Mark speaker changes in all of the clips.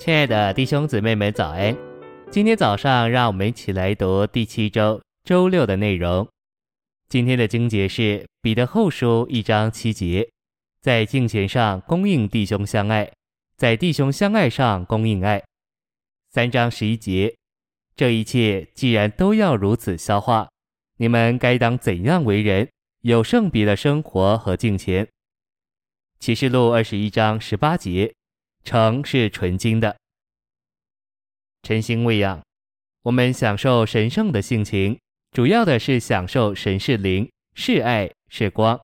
Speaker 1: 亲爱的弟兄姊妹们，早安！今天早上，让我们一起来读第七周周六的内容。今天的经节是《彼得后书》一章七节，在敬虔上供应弟兄相爱，在弟兄相爱上供应爱。三章十一节，这一切既然都要如此消化，你们该当怎样为人？有圣别的生活和敬虔。启示录二十一章十八节。城是纯金的，晨星喂养，我们享受神圣的性情，主要的是享受神是灵，是爱，是光，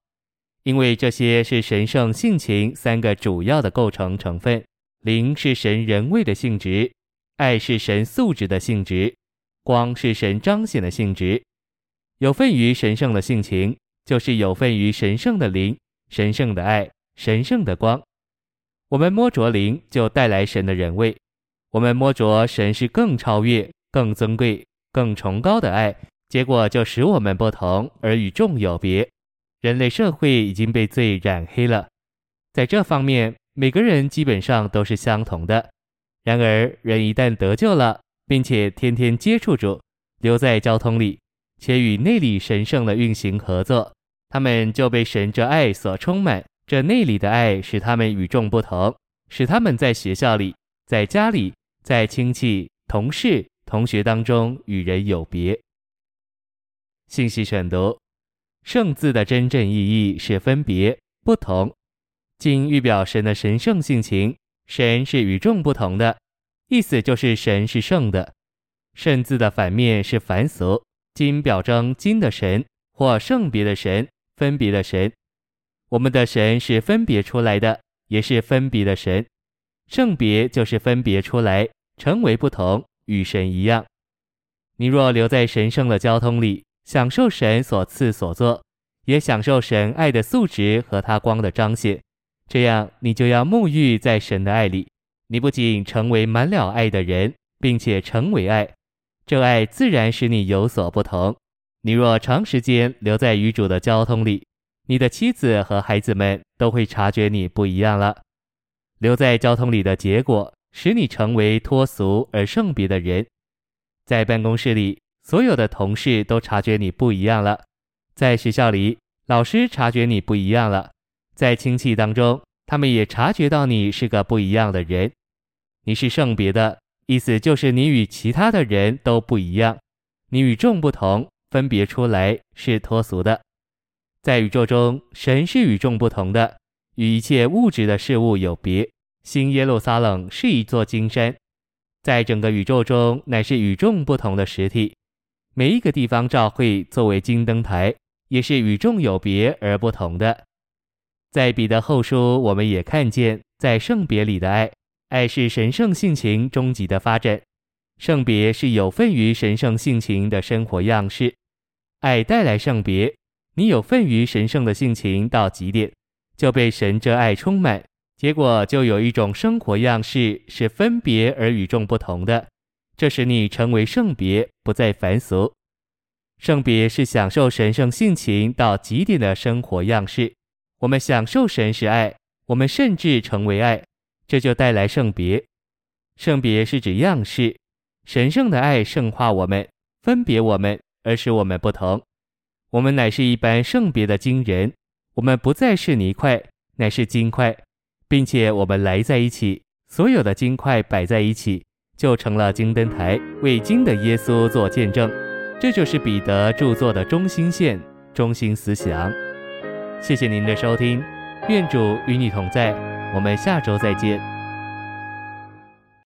Speaker 1: 因为这些是神圣性情三个主要的构成成分。灵是神人位的性质，爱是神素质的性质，光是神彰显的性质。有份于神圣的性情，就是有份于神圣的灵、神圣的爱、神圣的光。我们摸着灵，就带来神的人位；我们摸着神是更超越、更尊贵、更崇高的爱，结果就使我们不同而与众有别。人类社会已经被罪染黑了，在这方面，每个人基本上都是相同的。然而，人一旦得救了，并且天天接触主，留在交通里，且与内里神圣的运行合作，他们就被神这爱所充满。这内里的爱使他们与众不同，使他们在学校里、在家里、在亲戚、同事、同学当中与人有别。信息选读：圣字的真正意义是分别、不同。经预表神的神圣性情，神是与众不同的，意思就是神是圣的。圣字的反面是凡俗，经表征今的神或圣别的神、分别的神。我们的神是分别出来的，也是分别的神。圣别就是分别出来，成为不同，与神一样。你若留在神圣的交通里，享受神所赐所作，也享受神爱的素质和他光的彰显，这样你就要沐浴在神的爱里。你不仅成为满了爱的人，并且成为爱，这爱自然使你有所不同。你若长时间留在与主的交通里，你的妻子和孩子们都会察觉你不一样了。留在交通里的结果，使你成为脱俗而圣别的人。在办公室里，所有的同事都察觉你不一样了；在学校里，老师察觉你不一样了；在亲戚当中，他们也察觉到你是个不一样的人。你是圣别的，意思就是你与其他的人都不一样，你与众不同，分别出来是脱俗的。在宇宙中，神是与众不同的，与一切物质的事物有别。新耶路撒冷是一座金山，在整个宇宙中乃是与众不同的实体。每一个地方教会作为金灯台，也是与众有别而不同的。在彼得后书，我们也看见，在圣别里的爱，爱是神圣性情终极的发展。圣别是有份于神圣性情的生活样式，爱带来圣别。你有份于神圣的性情到极点，就被神这爱充满，结果就有一种生活样式是分别而与众不同的，这使你成为圣别，不再凡俗。圣别是享受神圣性情到极点的生活样式。我们享受神是爱，我们甚至成为爱，这就带来圣别。圣别是指样式，神圣的爱圣化我们，分别我们，而使我们不同。我们乃是一般圣别的金人，我们不再是泥块，乃是金块，并且我们来在一起，所有的金块摆在一起，就成了金灯台，为金的耶稣做见证。这就是彼得著作的中心线、中心思想。谢谢您的收听，愿主与你同在，我们下周再见。